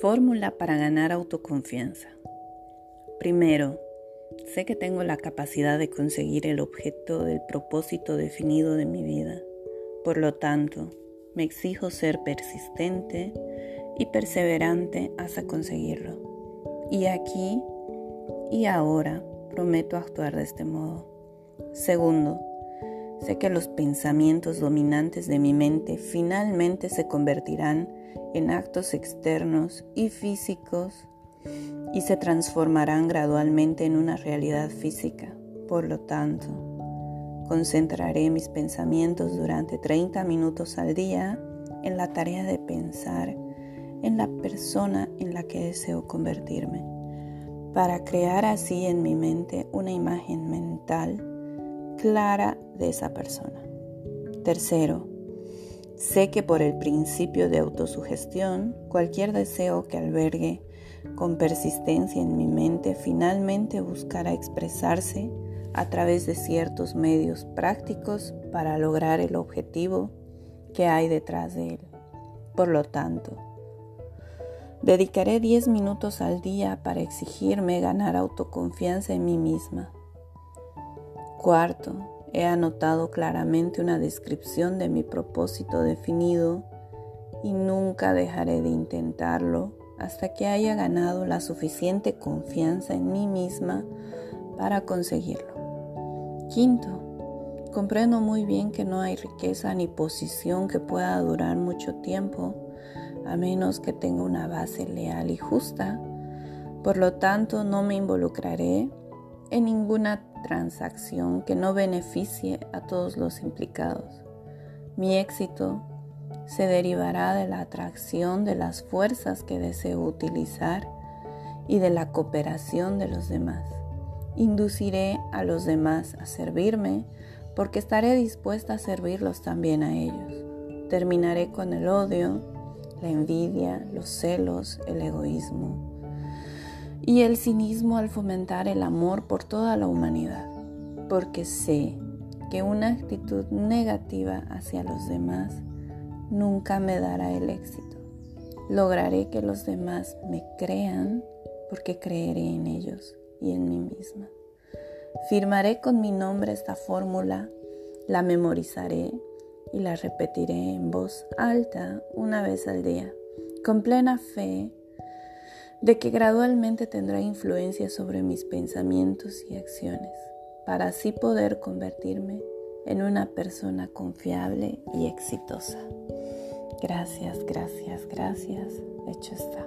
Fórmula para ganar autoconfianza. Primero, sé que tengo la capacidad de conseguir el objeto del propósito definido de mi vida. Por lo tanto, me exijo ser persistente y perseverante hasta conseguirlo. Y aquí y ahora prometo actuar de este modo. Segundo, sé que los pensamientos dominantes de mi mente finalmente se convertirán en actos externos y físicos y se transformarán gradualmente en una realidad física. Por lo tanto, concentraré mis pensamientos durante 30 minutos al día en la tarea de pensar en la persona en la que deseo convertirme, para crear así en mi mente una imagen mental clara de esa persona. Tercero, sé que por el principio de autosugestión, cualquier deseo que albergue con persistencia en mi mente finalmente buscará expresarse a través de ciertos medios prácticos para lograr el objetivo que hay detrás de él. Por lo tanto, dedicaré 10 minutos al día para exigirme ganar autoconfianza en mí misma Cuarto, he anotado claramente una descripción de mi propósito definido y nunca dejaré de intentarlo hasta que haya ganado la suficiente confianza en mí misma para conseguirlo. Quinto, comprendo muy bien que no hay riqueza ni posición que pueda durar mucho tiempo a menos que tenga una base leal y justa. Por lo tanto, no me involucraré en ninguna transacción que no beneficie a todos los implicados. Mi éxito se derivará de la atracción de las fuerzas que deseo utilizar y de la cooperación de los demás. Induciré a los demás a servirme porque estaré dispuesta a servirlos también a ellos. Terminaré con el odio, la envidia, los celos, el egoísmo y el cinismo al fomentar el amor por toda la humanidad, porque sé que una actitud negativa hacia los demás nunca me dará el éxito. Lograré que los demás me crean porque creeré en ellos y en mí misma. Firmaré con mi nombre esta fórmula, la memorizaré y la repetiré en voz alta una vez al día, con plena fe de que gradualmente tendrá influencia sobre mis pensamientos y acciones, para así poder convertirme en una persona confiable y exitosa. Gracias, gracias, gracias. Hecho está.